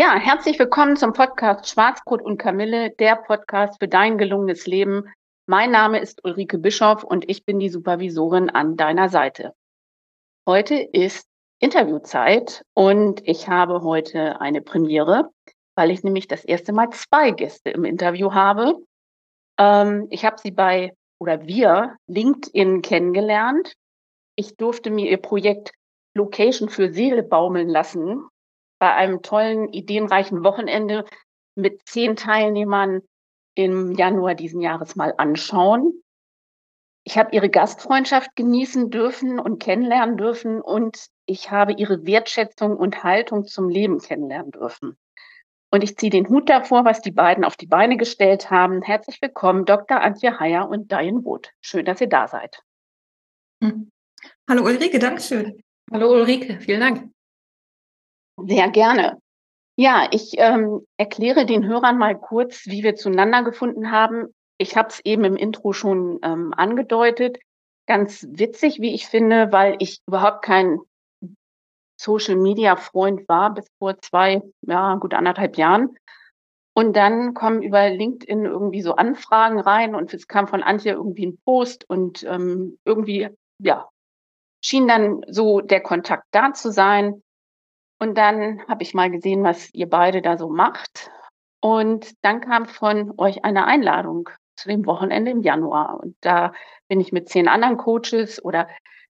Ja, herzlich willkommen zum Podcast Schwarzbrot und Kamille, der Podcast für dein gelungenes Leben. Mein Name ist Ulrike Bischoff und ich bin die Supervisorin an deiner Seite. Heute ist Interviewzeit und ich habe heute eine Premiere, weil ich nämlich das erste Mal zwei Gäste im Interview habe. Ähm, ich habe sie bei oder wir LinkedIn kennengelernt. Ich durfte mir ihr Projekt Location für Seele baumeln lassen bei einem tollen, ideenreichen Wochenende mit zehn Teilnehmern im Januar diesen Jahres mal anschauen. Ich habe ihre Gastfreundschaft genießen dürfen und kennenlernen dürfen und ich habe ihre Wertschätzung und Haltung zum Leben kennenlernen dürfen. Und ich ziehe den Hut davor, was die beiden auf die Beine gestellt haben. Herzlich willkommen, Dr. Antje Heyer und Diane Wood. Schön, dass ihr da seid. Hm. Hallo Ulrike, Dankeschön. Hallo Ulrike, vielen Dank. Sehr gerne. Ja, ich ähm, erkläre den Hörern mal kurz, wie wir zueinander gefunden haben. Ich habe es eben im Intro schon ähm, angedeutet. Ganz witzig, wie ich finde, weil ich überhaupt kein Social Media Freund war bis vor zwei, ja, gut anderthalb Jahren. Und dann kommen über LinkedIn irgendwie so Anfragen rein und es kam von Antje irgendwie ein Post und ähm, irgendwie, ja, schien dann so der Kontakt da zu sein. Und dann habe ich mal gesehen, was ihr beide da so macht. Und dann kam von euch eine Einladung zu dem Wochenende im Januar. Und da bin ich mit zehn anderen Coaches oder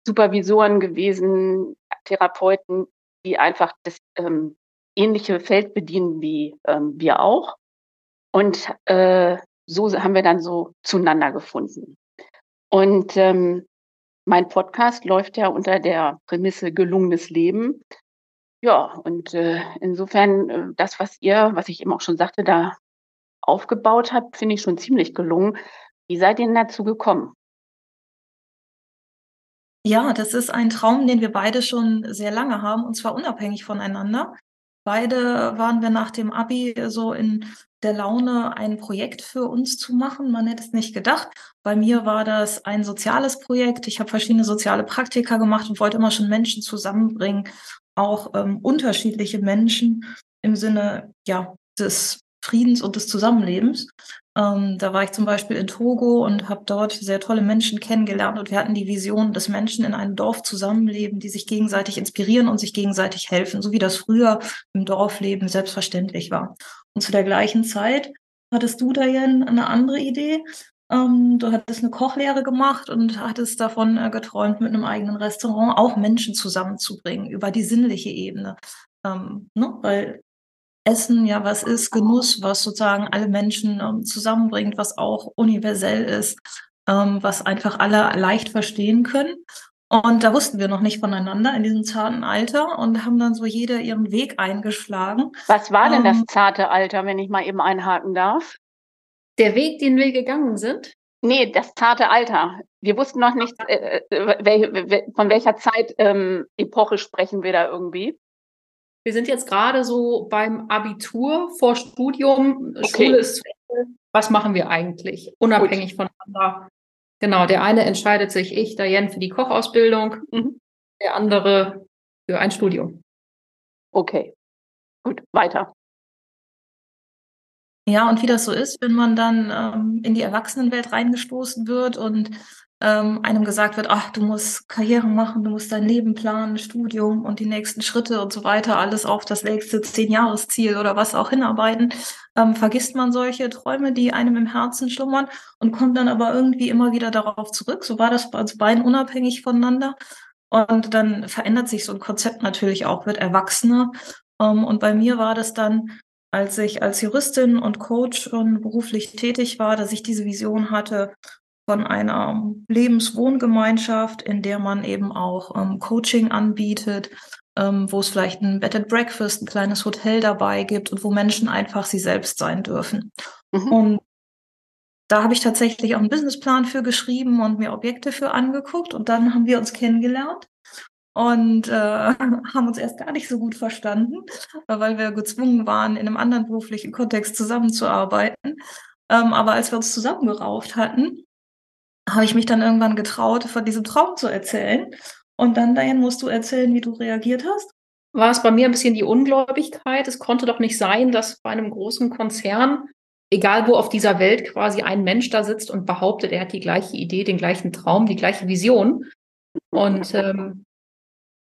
Supervisoren gewesen, Therapeuten, die einfach das ähm, ähnliche Feld bedienen wie ähm, wir auch. Und äh, so haben wir dann so zueinander gefunden. Und ähm, mein Podcast läuft ja unter der Prämisse gelungenes Leben. Ja, und äh, insofern äh, das, was ihr, was ich eben auch schon sagte, da aufgebaut habt, finde ich schon ziemlich gelungen. Wie seid ihr denn dazu gekommen? Ja, das ist ein Traum, den wir beide schon sehr lange haben, und zwar unabhängig voneinander. Beide waren wir nach dem Abi so in der Laune, ein Projekt für uns zu machen. Man hätte es nicht gedacht. Bei mir war das ein soziales Projekt. Ich habe verschiedene soziale Praktika gemacht und wollte immer schon Menschen zusammenbringen auch ähm, unterschiedliche Menschen im Sinne ja des Friedens und des Zusammenlebens. Ähm, da war ich zum Beispiel in Togo und habe dort sehr tolle Menschen kennengelernt und wir hatten die Vision, dass Menschen in einem Dorf zusammenleben, die sich gegenseitig inspirieren und sich gegenseitig helfen, so wie das früher im Dorfleben selbstverständlich war. Und zu der gleichen Zeit hattest du, Diane, eine andere Idee. Ähm, du hattest eine Kochlehre gemacht und hattest davon äh, geträumt, mit einem eigenen Restaurant auch Menschen zusammenzubringen über die sinnliche Ebene. Ähm, ne? Weil Essen ja was ist, Genuss, was sozusagen alle Menschen ähm, zusammenbringt, was auch universell ist, ähm, was einfach alle leicht verstehen können. Und da wussten wir noch nicht voneinander in diesem zarten Alter und haben dann so jeder ihren Weg eingeschlagen. Was war denn das ähm, zarte Alter, wenn ich mal eben einhaken darf? Der Weg, den wir gegangen sind? Nee, das zarte Alter. Wir wussten noch nicht, äh, äh wel, von welcher Zeit ähm, Epoche sprechen wir da irgendwie. Wir sind jetzt gerade so beim Abitur vor Studium. Okay. Schule ist was machen wir eigentlich? Unabhängig Gut. voneinander. Genau, der eine entscheidet sich, ich, Diane, für die Kochausbildung, mhm. der andere für ein Studium. Okay. Gut, weiter. Ja, und wie das so ist, wenn man dann ähm, in die Erwachsenenwelt reingestoßen wird und ähm, einem gesagt wird, ach, du musst Karriere machen, du musst dein Leben planen, Studium und die nächsten Schritte und so weiter, alles auf das nächste Zehn-Jahres-Ziel oder was auch hinarbeiten, ähm, vergisst man solche Träume, die einem im Herzen schlummern und kommt dann aber irgendwie immer wieder darauf zurück. So war das bei uns beiden unabhängig voneinander. Und dann verändert sich so ein Konzept natürlich auch, wird erwachsener. Ähm, und bei mir war das dann als ich als Juristin und Coach schon beruflich tätig war, dass ich diese Vision hatte, von einer Lebenswohngemeinschaft, in der man eben auch ähm, Coaching anbietet, ähm, wo es vielleicht ein Bed and Breakfast, ein kleines Hotel dabei gibt und wo Menschen einfach sie selbst sein dürfen. Mhm. Und da habe ich tatsächlich auch einen Businessplan für geschrieben und mir Objekte für angeguckt und dann haben wir uns kennengelernt und äh, haben uns erst gar nicht so gut verstanden, weil wir gezwungen waren, in einem anderen beruflichen Kontext zusammenzuarbeiten. Ähm, aber als wir uns zusammengerauft hatten, habe ich mich dann irgendwann getraut, von diesem Traum zu erzählen. Und dann, Diane, musst du erzählen, wie du reagiert hast. War es bei mir ein bisschen die Ungläubigkeit? Es konnte doch nicht sein, dass bei einem großen Konzern, egal wo auf dieser Welt, quasi ein Mensch da sitzt und behauptet, er hat die gleiche Idee, den gleichen Traum, die gleiche Vision. Und ähm,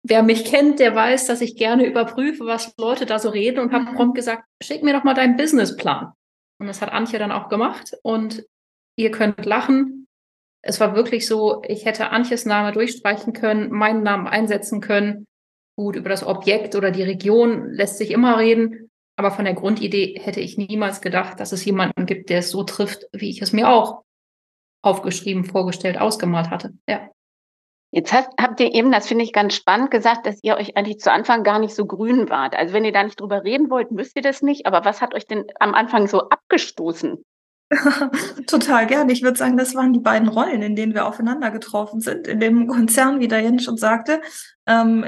wer mich kennt, der weiß, dass ich gerne überprüfe, was Leute da so reden und habe mhm. prompt gesagt, schick mir doch mal deinen Businessplan. Und das hat Antje dann auch gemacht. Und ihr könnt lachen. Es war wirklich so, ich hätte Antjes Name durchstreichen können, meinen Namen einsetzen können. Gut, über das Objekt oder die Region lässt sich immer reden. Aber von der Grundidee hätte ich niemals gedacht, dass es jemanden gibt, der es so trifft, wie ich es mir auch aufgeschrieben, vorgestellt, ausgemalt hatte. Ja. Jetzt hast, habt ihr eben, das finde ich ganz spannend, gesagt, dass ihr euch eigentlich zu Anfang gar nicht so grün wart. Also wenn ihr da nicht drüber reden wollt, müsst ihr das nicht. Aber was hat euch denn am Anfang so abgestoßen? Total gern. Ich würde sagen, das waren die beiden Rollen, in denen wir aufeinander getroffen sind. In dem Konzern, wie der Jens schon sagte,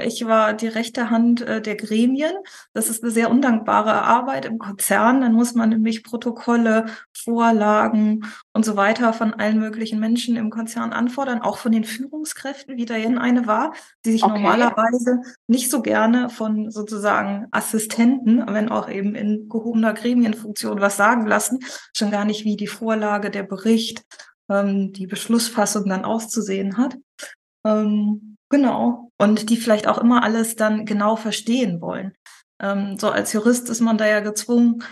ich war die rechte Hand äh, der Gremien. Das ist eine sehr undankbare Arbeit im Konzern. Dann muss man nämlich Protokolle, Vorlagen und so weiter von allen möglichen Menschen im Konzern anfordern, auch von den Führungskräften, wie Diane eine war, die sich okay. normalerweise nicht so gerne von sozusagen Assistenten, wenn auch eben in gehobener Gremienfunktion was sagen lassen, schon gar nicht wie die Vorlage, der Bericht, ähm, die Beschlussfassung dann auszusehen hat. Ähm, genau. Und die vielleicht auch immer alles dann genau verstehen wollen. Ähm, so als Jurist ist man da ja gezwungen,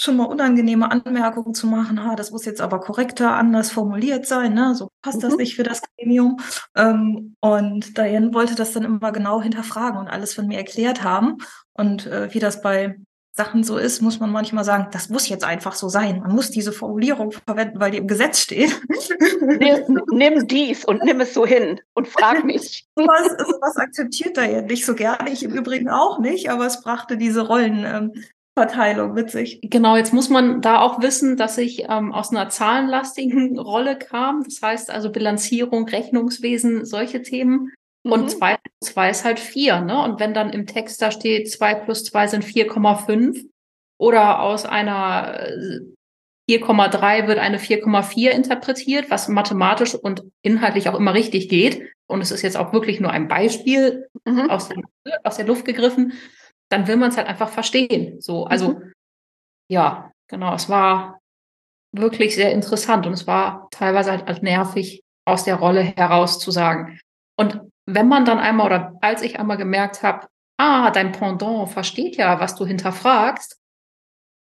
schon mal unangenehme Anmerkungen zu machen, ha, das muss jetzt aber korrekter, anders formuliert sein, ne? so passt mhm. das nicht für das Gremium. Ähm, und Diane wollte das dann immer genau hinterfragen und alles von mir erklärt haben. Und äh, wie das bei Sachen so ist, muss man manchmal sagen, das muss jetzt einfach so sein. Man muss diese Formulierung verwenden, weil die im Gesetz steht. Nimm, nimm dies und nimm es so hin und frag mich. sowas, sowas akzeptiert er ja nicht so gerne. Ich im Übrigen auch nicht, aber es brachte diese Rollenverteilung mit sich. Genau, jetzt muss man da auch wissen, dass ich ähm, aus einer zahlenlastigen Rolle kam. Das heißt also Bilanzierung, Rechnungswesen, solche Themen. Und mhm. zwei plus zwei ist halt vier, ne? Und wenn dann im Text da steht, zwei plus zwei sind 4,5 oder aus einer 4,3 äh, wird eine 4,4 interpretiert, was mathematisch und inhaltlich auch immer richtig geht. Und es ist jetzt auch wirklich nur ein Beispiel mhm. aus, der, aus der Luft gegriffen. Dann will man es halt einfach verstehen. So, also, mhm. ja, genau. Es war wirklich sehr interessant und es war teilweise halt nervig, aus der Rolle heraus zu sagen. Und wenn man dann einmal oder als ich einmal gemerkt habe, ah, dein Pendant versteht ja, was du hinterfragst,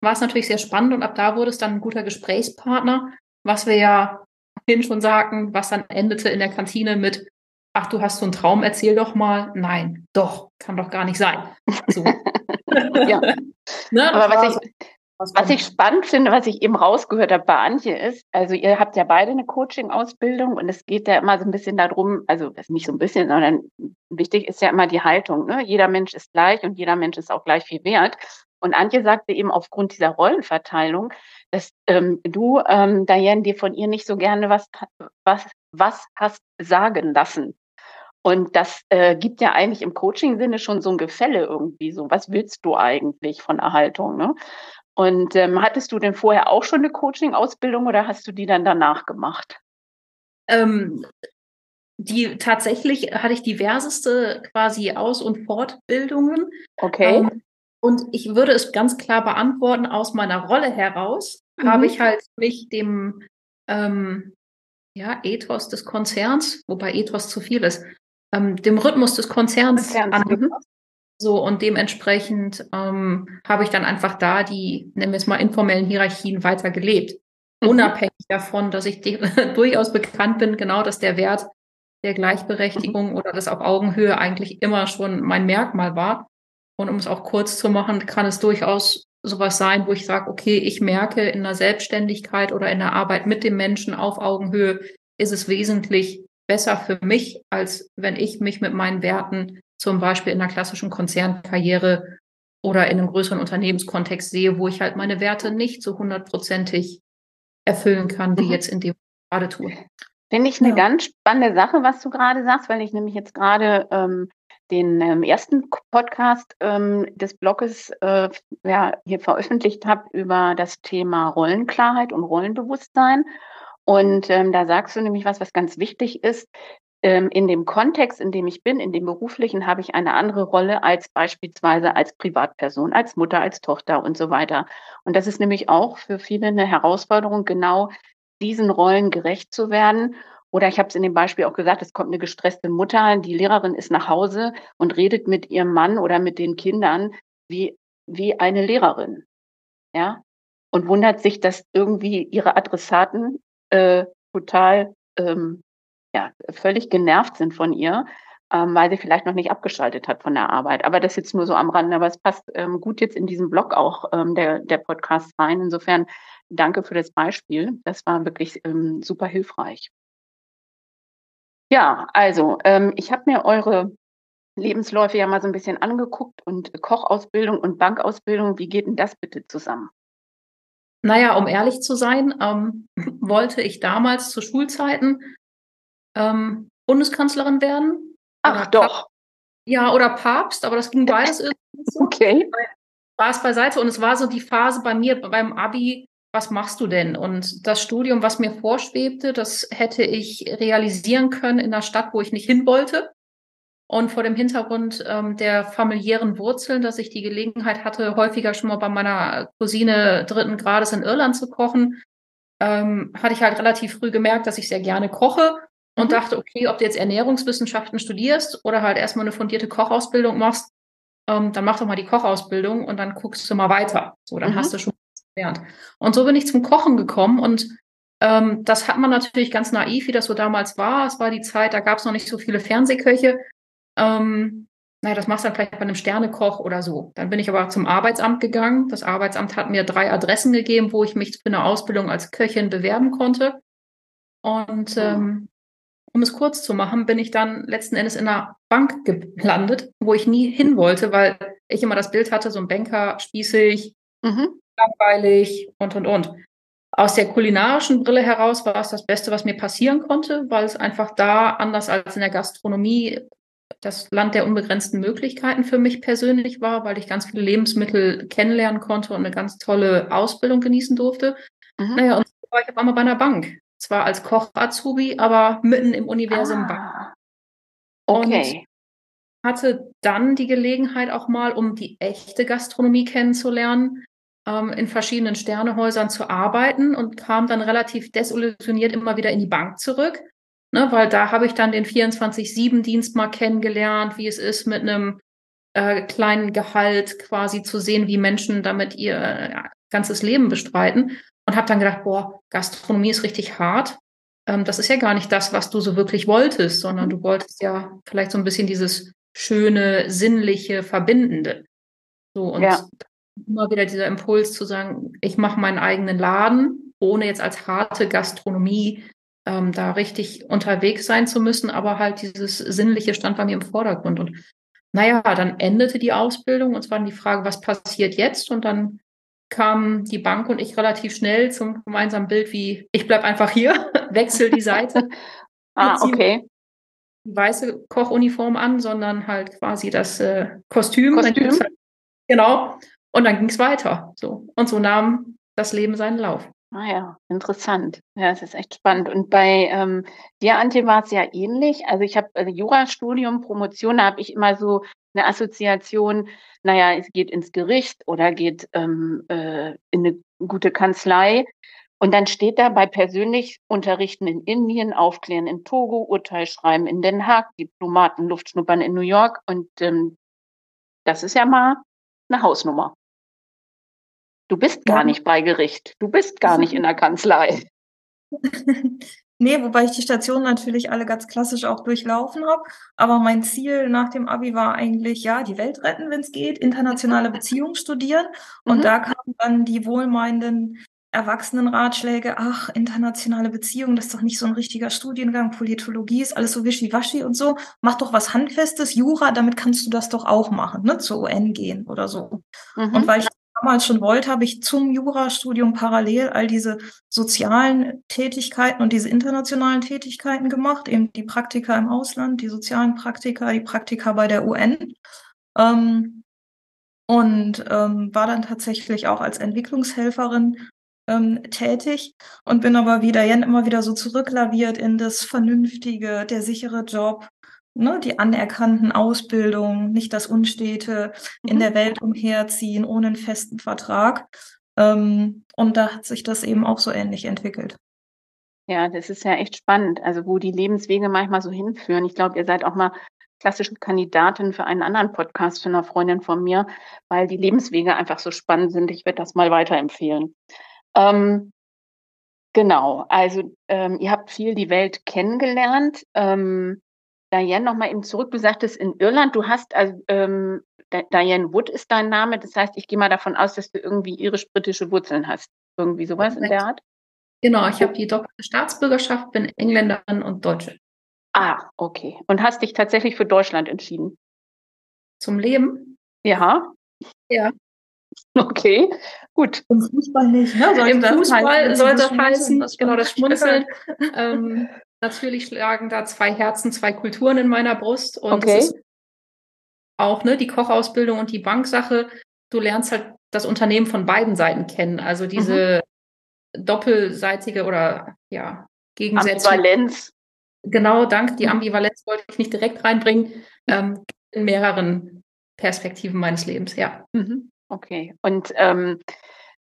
war es natürlich sehr spannend und ab da wurde es dann ein guter Gesprächspartner, was wir ja hin schon sagten, was dann endete in der Kantine mit, ach, du hast so einen Traum, erzähl doch mal. Nein, doch, kann doch gar nicht sein. So. ja. ne, Aber was ich, was ich spannend finde, was ich eben rausgehört habe bei Antje ist, also ihr habt ja beide eine Coaching-Ausbildung und es geht ja immer so ein bisschen darum, also nicht so ein bisschen, sondern wichtig ist ja immer die Haltung. Ne? Jeder Mensch ist gleich und jeder Mensch ist auch gleich viel wert. Und Antje sagte eben aufgrund dieser Rollenverteilung, dass ähm, du, ähm, Diane, dir von ihr nicht so gerne was, was, was hast sagen lassen. Und das äh, gibt ja eigentlich im Coaching-Sinne schon so ein Gefälle irgendwie so. Was willst du eigentlich von Erhaltung? Ne? Und ähm, hattest du denn vorher auch schon eine Coaching-Ausbildung oder hast du die dann danach gemacht? Ähm, die tatsächlich hatte ich diverseste quasi Aus- und Fortbildungen. Okay. Ähm, und ich würde es ganz klar beantworten, aus meiner Rolle heraus mhm. habe ich halt mich dem ähm, ja, Ethos des Konzerns, wobei Ethos zu viel ist, ähm, dem Rhythmus des Konzerns, Konzerns mhm. angepasst. So, und dementsprechend ähm, habe ich dann einfach da die, nennen wir es mal, informellen Hierarchien weiter gelebt. Mhm. Unabhängig davon, dass ich durchaus bekannt bin, genau, dass der Wert der Gleichberechtigung mhm. oder das auf Augenhöhe eigentlich immer schon mein Merkmal war. Und um es auch kurz zu machen, kann es durchaus sowas sein, wo ich sage, okay, ich merke in der Selbstständigkeit oder in der Arbeit mit dem Menschen auf Augenhöhe, ist es wesentlich besser für mich, als wenn ich mich mit meinen Werten zum Beispiel in einer klassischen Konzernkarriere oder in einem größeren Unternehmenskontext sehe, wo ich halt meine Werte nicht so hundertprozentig erfüllen kann, wie mhm. jetzt in dem gerade tue. Finde ich eine ja. ganz spannende Sache, was du gerade sagst, weil ich nämlich jetzt gerade ähm, den ähm, ersten Podcast ähm, des Blogs äh, ja, hier veröffentlicht habe über das Thema Rollenklarheit und Rollenbewusstsein. Und ähm, da sagst du nämlich was, was ganz wichtig ist. Ähm, in dem Kontext, in dem ich bin, in dem beruflichen, habe ich eine andere Rolle als beispielsweise als Privatperson, als Mutter, als Tochter und so weiter. Und das ist nämlich auch für viele eine Herausforderung, genau diesen Rollen gerecht zu werden. Oder ich habe es in dem Beispiel auch gesagt, es kommt eine gestresste Mutter, die Lehrerin ist nach Hause und redet mit ihrem Mann oder mit den Kindern wie, wie eine Lehrerin. Ja, und wundert sich, dass irgendwie ihre Adressaten äh, total ähm, ja, völlig genervt sind von ihr, ähm, weil sie vielleicht noch nicht abgeschaltet hat von der Arbeit. Aber das jetzt nur so am Rande, aber es passt ähm, gut jetzt in diesen Blog auch ähm, der, der Podcast rein. Insofern danke für das Beispiel. Das war wirklich ähm, super hilfreich. Ja, also ähm, ich habe mir eure Lebensläufe ja mal so ein bisschen angeguckt und Kochausbildung und Bankausbildung, wie geht denn das bitte zusammen? Naja, um ehrlich zu sein, ähm, wollte ich damals zu Schulzeiten ähm, Bundeskanzlerin werden. Ach doch. Ja, oder Papst, aber das ging beides irgendwie so. Okay. Spaß beiseite. Und es war so die Phase bei mir beim Abi, was machst du denn? Und das Studium, was mir vorschwebte, das hätte ich realisieren können in einer Stadt, wo ich nicht hin wollte. Und vor dem Hintergrund ähm, der familiären Wurzeln, dass ich die Gelegenheit hatte, häufiger schon mal bei meiner Cousine dritten Grades in Irland zu kochen, ähm, hatte ich halt relativ früh gemerkt, dass ich sehr gerne koche und mhm. dachte, okay, ob du jetzt Ernährungswissenschaften studierst oder halt erstmal eine fundierte Kochausbildung machst, ähm, dann mach doch mal die Kochausbildung und dann guckst du mal weiter. So, dann mhm. hast du schon gelernt. Und so bin ich zum Kochen gekommen und ähm, das hat man natürlich ganz naiv, wie das so damals war. Es war die Zeit, da gab es noch nicht so viele Fernsehköche. Ähm, naja, das machst du dann vielleicht bei einem Sternekoch oder so. Dann bin ich aber zum Arbeitsamt gegangen. Das Arbeitsamt hat mir drei Adressen gegeben, wo ich mich für eine Ausbildung als Köchin bewerben konnte. Und oh. ähm, um es kurz zu machen, bin ich dann letzten Endes in einer Bank gelandet, wo ich nie hin wollte, weil ich immer das Bild hatte, so ein Banker, spießig, mhm. langweilig und, und, und. Aus der kulinarischen Brille heraus war es das Beste, was mir passieren konnte, weil es einfach da, anders als in der Gastronomie, das Land der unbegrenzten Möglichkeiten für mich persönlich war, weil ich ganz viele Lebensmittel kennenlernen konnte und eine ganz tolle Ausbildung genießen durfte. Mhm. Naja, und so war ich auf einmal bei einer Bank. Zwar als Koch-Azubi, aber mitten im Universum ah. Bank. Okay. Und hatte dann die Gelegenheit auch mal, um die echte Gastronomie kennenzulernen, ähm, in verschiedenen Sternehäusern zu arbeiten und kam dann relativ desillusioniert immer wieder in die Bank zurück Ne, weil da habe ich dann den 24-7-Dienst mal kennengelernt, wie es ist, mit einem äh, kleinen Gehalt quasi zu sehen, wie Menschen damit ihr äh, ganzes Leben bestreiten. Und habe dann gedacht, boah, Gastronomie ist richtig hart. Ähm, das ist ja gar nicht das, was du so wirklich wolltest, sondern du wolltest ja vielleicht so ein bisschen dieses schöne, sinnliche, verbindende. So und ja. immer wieder dieser Impuls zu sagen, ich mache meinen eigenen Laden, ohne jetzt als harte Gastronomie ähm, da richtig unterwegs sein zu müssen, aber halt dieses Sinnliche stand bei mir im Vordergrund. Und naja, dann endete die Ausbildung und es war dann die Frage, was passiert jetzt? Und dann kam die Bank und ich relativ schnell zum gemeinsamen Bild wie, ich bleib einfach hier, wechsel die Seite. ah, okay. Die weiße Kochuniform an, sondern halt quasi das äh, Kostüm. Kostüm. Halt, genau. Und dann ging es weiter. So. Und so nahm das Leben seinen Lauf. Ah ja, interessant. Ja, es ist echt spannend. Und bei ähm, dir, Antje, war es ja ähnlich. Also ich habe also Jurastudium, Promotion, da habe ich immer so eine Assoziation, naja, es geht ins Gericht oder geht ähm, äh, in eine gute Kanzlei. Und dann steht da bei persönlich Unterrichten in Indien, Aufklären in Togo, Urteil schreiben in Den Haag, Diplomaten Luftschnuppern in New York. Und ähm, das ist ja mal eine Hausnummer. Du bist gar ja. nicht bei Gericht. Du bist gar nicht in der Kanzlei. nee, wobei ich die Stationen natürlich alle ganz klassisch auch durchlaufen habe. Aber mein Ziel nach dem Abi war eigentlich, ja, die Welt retten, wenn es geht, internationale Beziehungen studieren. Und mhm. da kamen dann die wohlmeinenden Erwachsenenratschläge, ach, internationale Beziehungen, das ist doch nicht so ein richtiger Studiengang, Politologie ist alles so wischiwaschi und so. Mach doch was Handfestes, Jura, damit kannst du das doch auch machen, ne, zur UN gehen oder so. Mhm. Und weil ich damals schon wollte, habe ich zum Jurastudium parallel all diese sozialen Tätigkeiten und diese internationalen Tätigkeiten gemacht, eben die Praktika im Ausland, die sozialen Praktika, die Praktika bei der UN. Ähm, und ähm, war dann tatsächlich auch als Entwicklungshelferin ähm, tätig und bin aber wieder immer wieder so zurücklaviert in das Vernünftige, der sichere Job, ne, die anerkannten Ausbildungen, nicht das Unstete mhm. in der Welt umherziehen ohne einen festen Vertrag. Ähm, und da hat sich das eben auch so ähnlich entwickelt. Ja, das ist ja echt spannend, also wo die Lebenswege manchmal so hinführen. Ich glaube, ihr seid auch mal klassische Kandidatin für einen anderen Podcast für eine Freundin von mir, weil die Lebenswege einfach so spannend sind. Ich werde das mal weiterempfehlen. Ähm, genau, also ähm, ihr habt viel die Welt kennengelernt. Ähm, Diane, nochmal eben zurück. Du sagtest in Irland, du hast, also ähm, Diane Wood ist dein Name. Das heißt, ich gehe mal davon aus, dass du irgendwie irisch-britische Wurzeln hast. Irgendwie sowas in der Art? Genau, ich habe die doppelte Staatsbürgerschaft, bin Engländerin und Deutsche. Ah, okay. Und hast dich tatsächlich für Deutschland entschieden? Zum Leben? Ja. Ja. Okay, gut. Im Fußball nicht, ne? Im Fußball soll das heißen, genau, das Schmunzeln. ähm, natürlich schlagen da zwei Herzen, zwei Kulturen in meiner Brust. Und okay. ist auch ne, die Kochausbildung und die Banksache. Du lernst halt das Unternehmen von beiden Seiten kennen. Also diese mhm. doppelseitige oder ja, Gegensätze. Ambivalenz. Genau, danke. Die mhm. Ambivalenz wollte ich nicht direkt reinbringen. Ähm, in mehreren Perspektiven meines Lebens, ja. Mhm. Okay. Und ähm,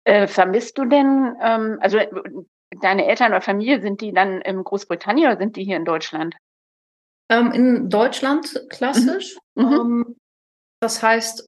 äh, vermisst du denn, ähm, also äh, deine Eltern oder Familie, sind die dann in Großbritannien oder sind die hier in Deutschland? Ähm, in Deutschland klassisch. Mhm. mhm. Ähm, das heißt,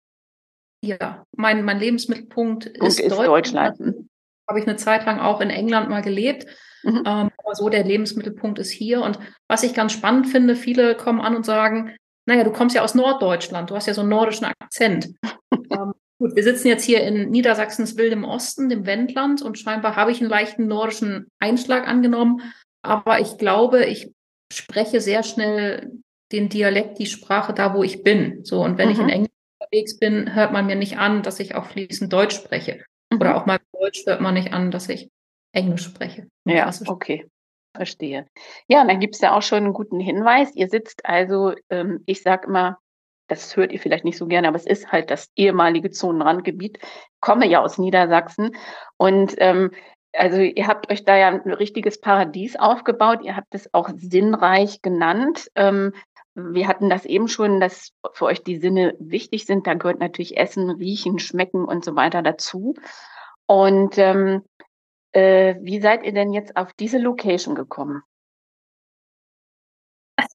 ja, mein, mein Lebensmittelpunkt ist, ist, Deutschland. Deutschland. Mhm. Habe ich eine Zeit lang auch in England mal gelebt. Mhm. Ähm, aber so der Lebensmittelpunkt ist hier. Und was ich ganz spannend finde, viele kommen an und sagen, naja, du kommst ja aus Norddeutschland, du hast ja so einen nordischen Akzent. ähm, Gut, wir sitzen jetzt hier in Niedersachsens wildem Osten, dem Wendland, und scheinbar habe ich einen leichten nordischen Einschlag angenommen. Aber ich glaube, ich spreche sehr schnell den Dialekt, die Sprache da, wo ich bin. So, und wenn mhm. ich in mhm. Englisch unterwegs bin, hört man mir nicht an, dass ich auch fließend Deutsch spreche. Mhm. Oder auch mal Deutsch hört man nicht an, dass ich Englisch spreche. Ja, okay. Verstehe. Ja, und dann gibt es ja auch schon einen guten Hinweis. Ihr sitzt also, ähm, ich sage immer, das hört ihr vielleicht nicht so gerne, aber es ist halt das ehemalige Zonenrandgebiet. Komme ja aus Niedersachsen und ähm, also ihr habt euch da ja ein richtiges Paradies aufgebaut. Ihr habt es auch sinnreich genannt. Ähm, wir hatten das eben schon, dass für euch die Sinne wichtig sind. Da gehört natürlich Essen, Riechen, Schmecken und so weiter dazu. Und ähm, äh, wie seid ihr denn jetzt auf diese Location gekommen?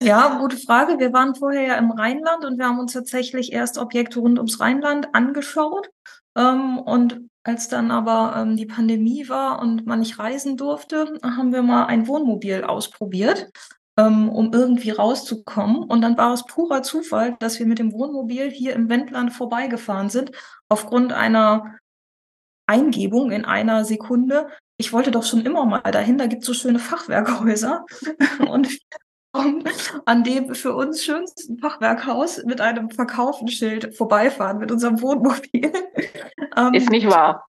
Ja, gute Frage. Wir waren vorher ja im Rheinland und wir haben uns tatsächlich erst Objekte rund ums Rheinland angeschaut. Ähm, und als dann aber ähm, die Pandemie war und man nicht reisen durfte, haben wir mal ein Wohnmobil ausprobiert, ähm, um irgendwie rauszukommen. Und dann war es purer Zufall, dass wir mit dem Wohnmobil hier im Wendland vorbeigefahren sind, aufgrund einer Eingebung in einer Sekunde. Ich wollte doch schon immer mal dahin, da gibt es so schöne Fachwerkhäuser. und an dem für uns schönsten Fachwerkhaus mit einem Verkaufenschild vorbeifahren mit unserem Wohnmobil. Ist nicht wahr.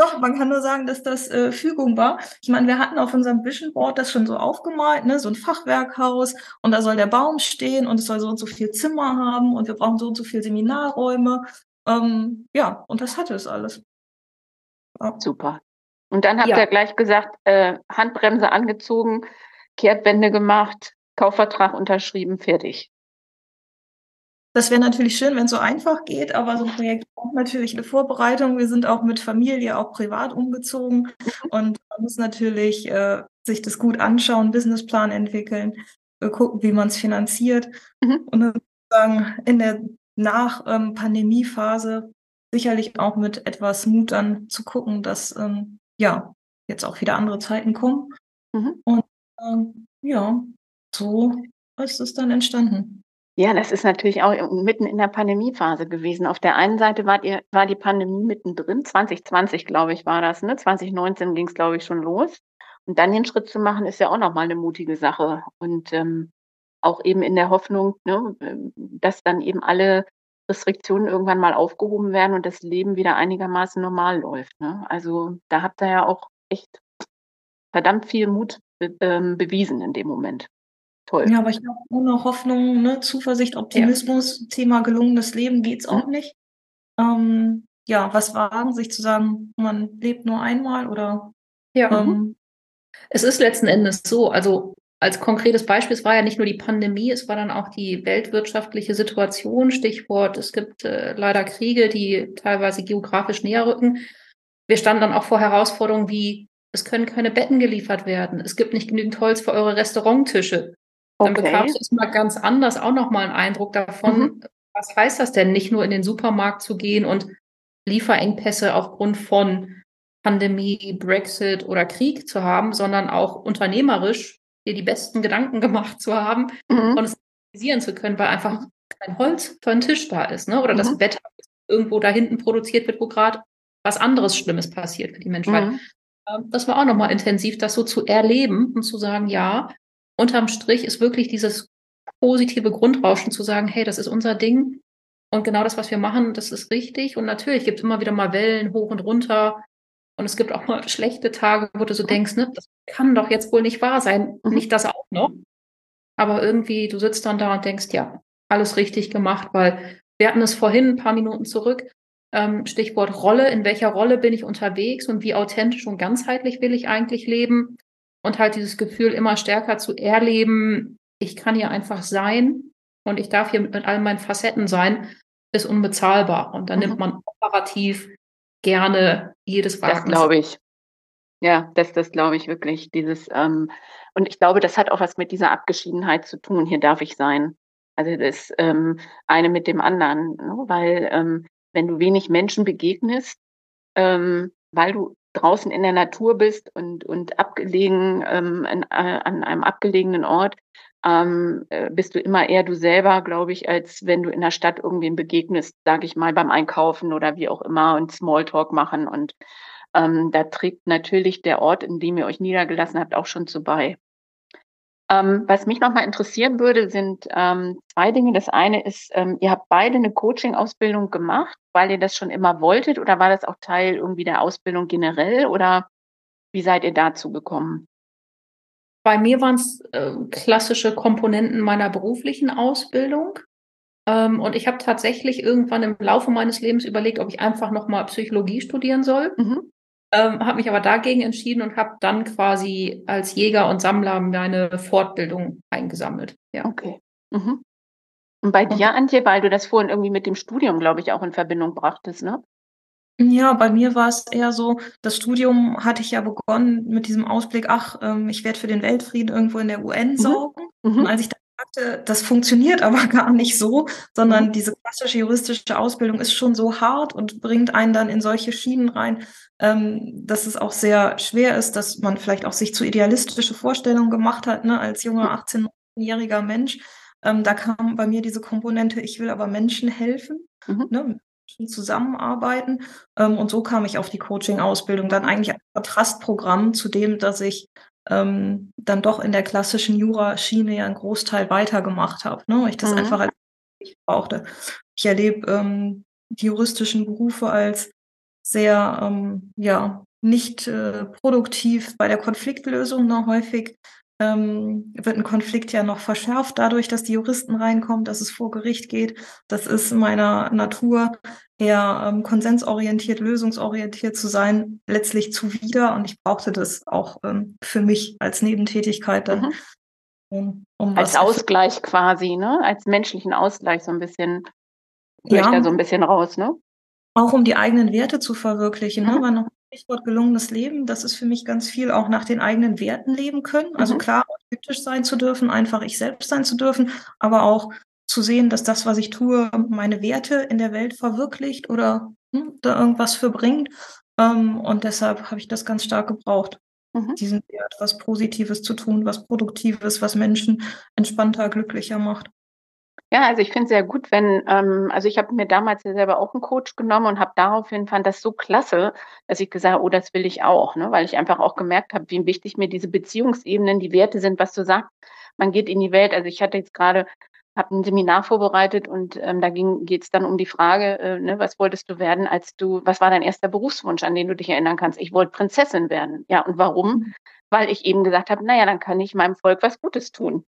Doch, man kann nur sagen, dass das äh, Fügung war. Ich meine, wir hatten auf unserem Vision Board das schon so aufgemalt, ne, so ein Fachwerkhaus und da soll der Baum stehen und es soll so und so viel Zimmer haben und wir brauchen so und so viel Seminarräume. Ähm, ja, und das hatte es alles. Ja. Super. Und dann habt ja. ihr gleich gesagt, äh, Handbremse angezogen, Kehrtwende gemacht, Kaufvertrag unterschrieben, fertig. Das wäre natürlich schön, wenn es so einfach geht, aber so ein Projekt braucht natürlich eine Vorbereitung. Wir sind auch mit Familie, auch privat umgezogen mhm. und man muss natürlich äh, sich das gut anschauen, Businessplan entwickeln, äh, gucken, wie man es finanziert mhm. und dann sagen, in der Nach-Pandemie-Phase ähm, sicherlich auch mit etwas Mut dann zu gucken, dass ähm, ja jetzt auch wieder andere Zeiten kommen. Mhm. Und ähm, ja, so ist es dann entstanden. Ja, das ist natürlich auch mitten in der Pandemiephase gewesen. Auf der einen Seite war, ihr, war die Pandemie mittendrin, 2020, glaube ich, war das, ne? 2019 ging es, glaube ich, schon los. Und dann den Schritt zu machen, ist ja auch nochmal eine mutige Sache. Und ähm, auch eben in der Hoffnung, ne, dass dann eben alle Restriktionen irgendwann mal aufgehoben werden und das Leben wieder einigermaßen normal läuft. Ne? Also da habt ihr ja auch echt verdammt viel Mut be ähm, bewiesen in dem Moment. Toll. Ja, aber ich glaube, ohne Hoffnung, ne, Zuversicht, Optimismus, ja. Thema gelungenes Leben geht's auch mhm. nicht. Ähm, ja, was wagen, sich zu sagen, man lebt nur einmal oder? Ja. Ähm, es ist letzten Endes so, also als konkretes Beispiel, es war ja nicht nur die Pandemie, es war dann auch die weltwirtschaftliche Situation. Stichwort, es gibt äh, leider Kriege, die teilweise geografisch näher rücken. Wir standen dann auch vor Herausforderungen wie, es können keine Betten geliefert werden, es gibt nicht genügend Holz für eure Restauranttische. Dann okay. bekamst du es mal ganz anders auch nochmal einen Eindruck davon, mhm. was heißt das denn, nicht nur in den Supermarkt zu gehen und Lieferengpässe aufgrund von Pandemie, Brexit oder Krieg zu haben, sondern auch unternehmerisch dir die besten Gedanken gemacht zu haben mhm. und es realisieren zu können, weil einfach kein Holz für einen Tisch da ist, ne? Oder mhm. das Wetter irgendwo da hinten produziert wird, wo gerade was anderes Schlimmes passiert für die Menschheit. Mhm. Ähm, das war auch nochmal intensiv, das so zu erleben und zu sagen, ja, unterm Strich ist wirklich dieses positive Grundrauschen zu sagen, hey, das ist unser Ding und genau das, was wir machen, das ist richtig. Und natürlich gibt es immer wieder mal Wellen hoch und runter. Und es gibt auch mal schlechte Tage, wo du so denkst, ne, das kann doch jetzt wohl nicht wahr sein. Mhm. Nicht das auch noch. Aber irgendwie, du sitzt dann da und denkst, ja, alles richtig gemacht, weil wir hatten es vorhin ein paar Minuten zurück. Ähm, Stichwort Rolle. In welcher Rolle bin ich unterwegs und wie authentisch und ganzheitlich will ich eigentlich leben? Und halt dieses Gefühl immer stärker zu erleben, ich kann hier einfach sein und ich darf hier mit, mit all meinen Facetten sein, ist unbezahlbar. Und dann mhm. nimmt man operativ gerne jedes Wagnis. Das glaube ich. Ja, das, das glaube ich wirklich. Dieses, ähm, und ich glaube, das hat auch was mit dieser Abgeschiedenheit zu tun. Hier darf ich sein. Also das ähm, eine mit dem anderen, ne? weil ähm, wenn du wenig Menschen begegnest, ähm, weil du draußen in der Natur bist und, und abgelegen ähm, in, äh, an einem abgelegenen Ort, ähm, äh, bist du immer eher du selber, glaube ich, als wenn du in der Stadt irgendwem begegnest, sage ich mal, beim Einkaufen oder wie auch immer und Smalltalk machen. Und ähm, da trägt natürlich der Ort, in dem ihr euch niedergelassen habt, auch schon zu bei. Ähm, was mich nochmal interessieren würde, sind ähm, zwei Dinge. Das eine ist, ähm, ihr habt beide eine Coaching-Ausbildung gemacht, weil ihr das schon immer wolltet oder war das auch Teil irgendwie der Ausbildung generell oder wie seid ihr dazu gekommen? Bei mir waren es äh, klassische Komponenten meiner beruflichen Ausbildung. Ähm, und ich habe tatsächlich irgendwann im Laufe meines Lebens überlegt, ob ich einfach nochmal Psychologie studieren soll. Mhm. Ähm, habe mich aber dagegen entschieden und habe dann quasi als Jäger und Sammler meine Fortbildung eingesammelt. Ja. Okay. Mhm. Und bei dir, Antje, weil du das vorhin irgendwie mit dem Studium, glaube ich, auch in Verbindung brachtest, ne? Ja, bei mir war es eher so, das Studium hatte ich ja begonnen mit diesem Ausblick, ach, ähm, ich werde für den Weltfrieden irgendwo in der UN mhm. sorgen. Mhm. Und als ich dann sagte, das funktioniert aber gar nicht so, sondern mhm. diese klassische juristische Ausbildung ist schon so hart und bringt einen dann in solche Schienen rein, ähm, dass es auch sehr schwer ist, dass man vielleicht auch sich zu idealistische Vorstellungen gemacht hat, ne, als junger 18- 19-jähriger Mensch. Ähm, da kam bei mir diese Komponente, ich will aber Menschen helfen. Mhm. Ne, zusammenarbeiten. Ähm, und so kam ich auf die Coaching-Ausbildung. Dann eigentlich ein Kontrastprogramm zu dem, dass ich ähm, dann doch in der klassischen Jura-Schiene ja einen Großteil weitergemacht habe. Ne? Ich das mhm. einfach als ich brauchte. Ich erlebe ähm, die juristischen Berufe als sehr ähm, ja nicht äh, produktiv bei der Konfliktlösung. Ne? Häufig ähm, wird ein Konflikt ja noch verschärft dadurch, dass die Juristen reinkommen, dass es vor Gericht geht. Das ist meiner Natur eher ähm, konsensorientiert, lösungsorientiert zu sein, letztlich zuwider. Und ich brauchte das auch ähm, für mich als Nebentätigkeit dann. Mhm. Um, um als Ausgleich quasi, ne? Als menschlichen Ausgleich so ein bisschen, ja. da so ein bisschen raus, ne? Auch um die eigenen Werte zu verwirklichen, ne? mhm. ne? Stichwort gelungenes Leben, das ist für mich ganz viel auch nach den eigenen Werten leben können. Also mhm. klar, authentisch sein zu dürfen, einfach ich selbst sein zu dürfen, aber auch zu sehen, dass das, was ich tue, meine Werte in der Welt verwirklicht oder hm, da irgendwas für bringt. Ähm, und deshalb habe ich das ganz stark gebraucht, mhm. diesen Wert, was Positives zu tun, was Produktives, was Menschen entspannter, glücklicher macht. Ja, also ich finde es sehr gut, wenn, ähm, also ich habe mir damals ja selber auch einen Coach genommen und habe daraufhin fand das so klasse, dass ich gesagt habe, oh, das will ich auch, ne? weil ich einfach auch gemerkt habe, wie wichtig mir diese Beziehungsebenen, die Werte sind, was du sagst. Man geht in die Welt. Also ich hatte jetzt gerade habe ein Seminar vorbereitet und ähm, da geht es dann um die Frage, äh, ne, was wolltest du werden, als du, was war dein erster Berufswunsch, an den du dich erinnern kannst? Ich wollte Prinzessin werden. Ja, und warum? Mhm. Weil ich eben gesagt habe, naja, dann kann ich meinem Volk was Gutes tun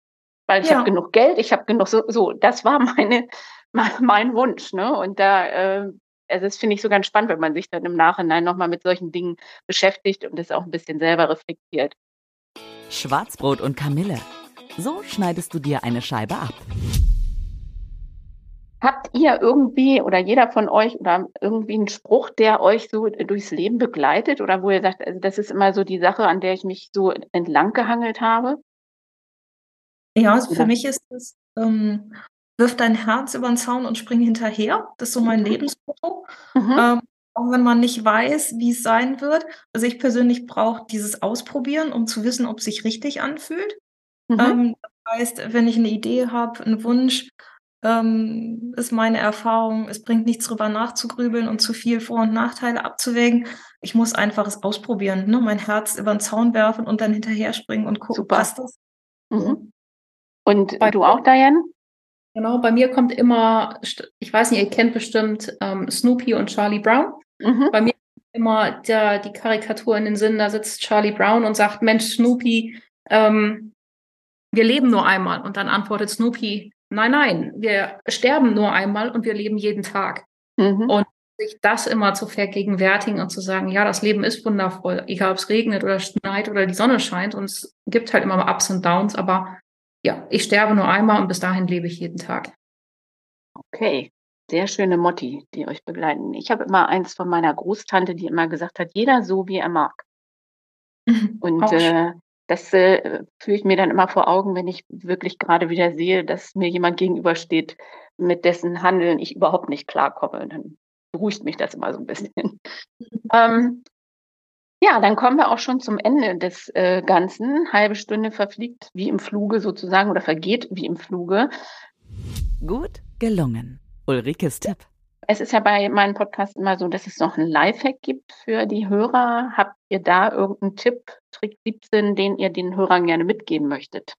weil ich ja. habe genug Geld, ich habe genug so, so, das war meine, mein Wunsch, ne? Und da, äh, also das finde ich so ganz spannend, wenn man sich dann im Nachhinein nochmal mit solchen Dingen beschäftigt und das auch ein bisschen selber reflektiert. Schwarzbrot und Kamille. So schneidest du dir eine Scheibe ab. Habt ihr irgendwie oder jeder von euch oder irgendwie einen Spruch, der euch so durchs Leben begleitet oder wo ihr sagt, also das ist immer so die Sache, an der ich mich so entlang gehangelt habe? Ja, also für mich ist es, ähm, wirf dein Herz über den Zaun und spring hinterher. Das ist so mein mhm. Lebensmotto. Mhm. Ähm, auch wenn man nicht weiß, wie es sein wird. Also ich persönlich brauche dieses Ausprobieren, um zu wissen, ob es sich richtig anfühlt. Mhm. Ähm, das heißt, wenn ich eine Idee habe, einen Wunsch, ähm, ist meine Erfahrung, es bringt nichts drüber nachzugrübeln und zu viel Vor- und Nachteile abzuwägen. Ich muss einfach es ausprobieren, ne? mein Herz über den Zaun werfen und dann hinterher springen und gucken, Super. passt das. Mhm. Und bei du auch, Diane? Genau, bei mir kommt immer, ich weiß nicht, ihr kennt bestimmt ähm, Snoopy und Charlie Brown. Mhm. Bei mir kommt immer der, die Karikatur in den Sinn, da sitzt Charlie Brown und sagt, Mensch, Snoopy, ähm, wir leben nur einmal. Und dann antwortet Snoopy, nein, nein, wir sterben nur einmal und wir leben jeden Tag. Mhm. Und sich das immer zu vergegenwärtigen und zu sagen, ja, das Leben ist wundervoll, egal ob es regnet oder schneit oder die Sonne scheint und es gibt halt immer mal Ups und Downs, aber ja, ich sterbe nur einmal und bis dahin lebe ich jeden Tag. Okay, sehr schöne Motti, die euch begleiten. Ich habe immer eins von meiner Großtante, die immer gesagt hat, jeder so, wie er mag. Und äh, das äh, führe ich mir dann immer vor Augen, wenn ich wirklich gerade wieder sehe, dass mir jemand gegenübersteht, mit dessen Handeln ich überhaupt nicht klarkomme. Dann beruhigt mich das immer so ein bisschen. ähm, ja, dann kommen wir auch schon zum Ende des äh, Ganzen. Halbe Stunde verfliegt wie im Fluge sozusagen oder vergeht wie im Fluge. Gut gelungen. Ulrikes Tipp. Es ist ja bei meinem Podcast immer so, dass es noch einen Lifehack gibt für die Hörer. Habt ihr da irgendeinen Tipp, Trick 17, den ihr den Hörern gerne mitgeben möchtet?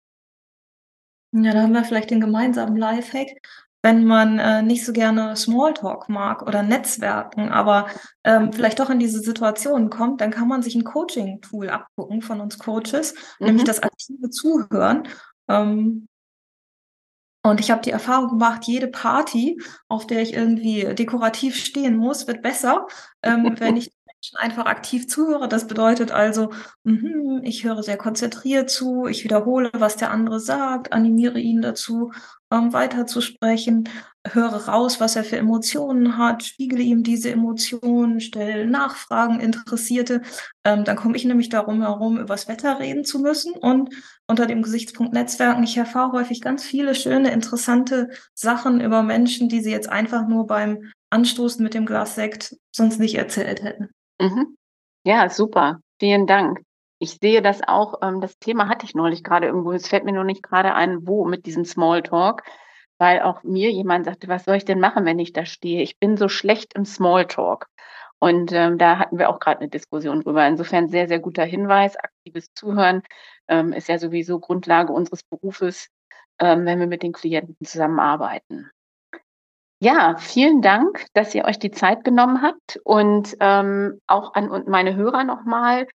Ja, da haben wir vielleicht den gemeinsamen Lifehack wenn man äh, nicht so gerne Smalltalk mag oder Netzwerken, aber ähm, vielleicht doch in diese Situation kommt, dann kann man sich ein Coaching-Tool abgucken von uns Coaches, mhm. nämlich das aktive Zuhören. Ähm, und ich habe die Erfahrung gemacht, jede Party, auf der ich irgendwie dekorativ stehen muss, wird besser, ähm, wenn ich Menschen einfach aktiv zuhöre. Das bedeutet also, mh, ich höre sehr konzentriert zu, ich wiederhole, was der andere sagt, animiere ihn dazu ähm, weiterzusprechen, höre raus, was er für Emotionen hat, spiegele ihm diese Emotionen, stelle Nachfragen, Interessierte. Ähm, dann komme ich nämlich darum herum, übers Wetter reden zu müssen und unter dem Gesichtspunkt Netzwerken, ich erfahre häufig ganz viele schöne, interessante Sachen über Menschen, die sie jetzt einfach nur beim Anstoßen mit dem Glas Sekt sonst nicht erzählt hätten. Mhm. Ja, super. Vielen Dank. Ich sehe das auch, ähm, das Thema hatte ich neulich gerade irgendwo, es fällt mir nur nicht gerade ein, wo mit diesem Smalltalk, weil auch mir jemand sagte, was soll ich denn machen, wenn ich da stehe? Ich bin so schlecht im Smalltalk. Und ähm, da hatten wir auch gerade eine Diskussion drüber. Insofern sehr, sehr guter Hinweis. Aktives Zuhören ähm, ist ja sowieso Grundlage unseres Berufes, ähm, wenn wir mit den Klienten zusammenarbeiten. Ja, vielen Dank, dass ihr euch die Zeit genommen habt und ähm, auch an meine Hörer nochmal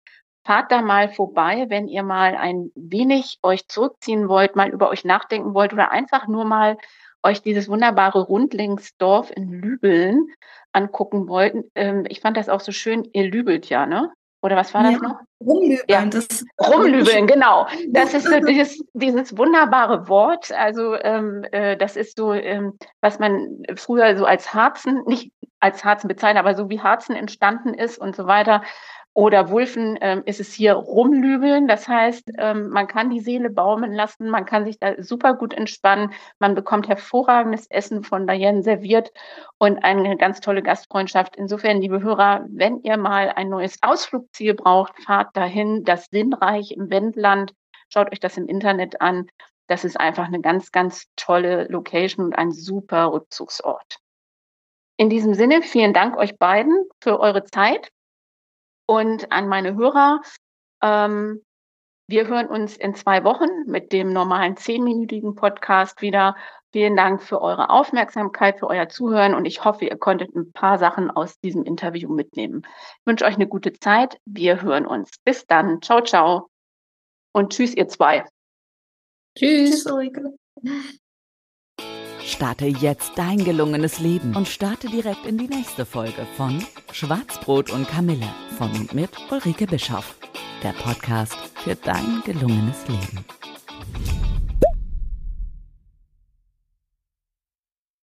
fahrt da mal vorbei, wenn ihr mal ein wenig euch zurückziehen wollt, mal über euch nachdenken wollt oder einfach nur mal euch dieses wunderbare Rundlingsdorf in Lübeln angucken wollt. Ähm, ich fand das auch so schön, ihr lübelt ja, ne? Oder was war das ja, noch? Rumlübeln. Ja, rumlübeln, genau. Das ist so dieses, dieses wunderbare Wort. Also ähm, äh, das ist so, ähm, was man früher so als Harzen, nicht als Harzen bezeichnet, aber so wie Harzen entstanden ist und so weiter. Oder Wulfen ähm, ist es hier rumlübeln. Das heißt, ähm, man kann die Seele baumeln lassen, man kann sich da super gut entspannen. Man bekommt hervorragendes Essen von Diane serviert und eine ganz tolle Gastfreundschaft. Insofern, liebe Hörer, wenn ihr mal ein neues Ausflugsziel braucht, fahrt dahin. Das Sinnreich im Wendland. Schaut euch das im Internet an. das ist einfach eine ganz, ganz tolle Location und ein super Rückzugsort. In diesem Sinne, vielen Dank euch beiden für eure Zeit und an meine Hörer. Ähm, wir hören uns in zwei Wochen mit dem normalen zehnminütigen Podcast wieder. Vielen Dank für eure Aufmerksamkeit, für euer Zuhören und ich hoffe, ihr konntet ein paar Sachen aus diesem Interview mitnehmen. Ich wünsche euch eine gute Zeit. Wir hören uns. Bis dann. Ciao, ciao. Und tschüss, ihr zwei. Tschüss. Ulrike. Starte jetzt dein gelungenes Leben und starte direkt in die nächste Folge von Schwarzbrot und Kamille von und mit Ulrike Bischoff. Der Podcast für dein gelungenes Leben.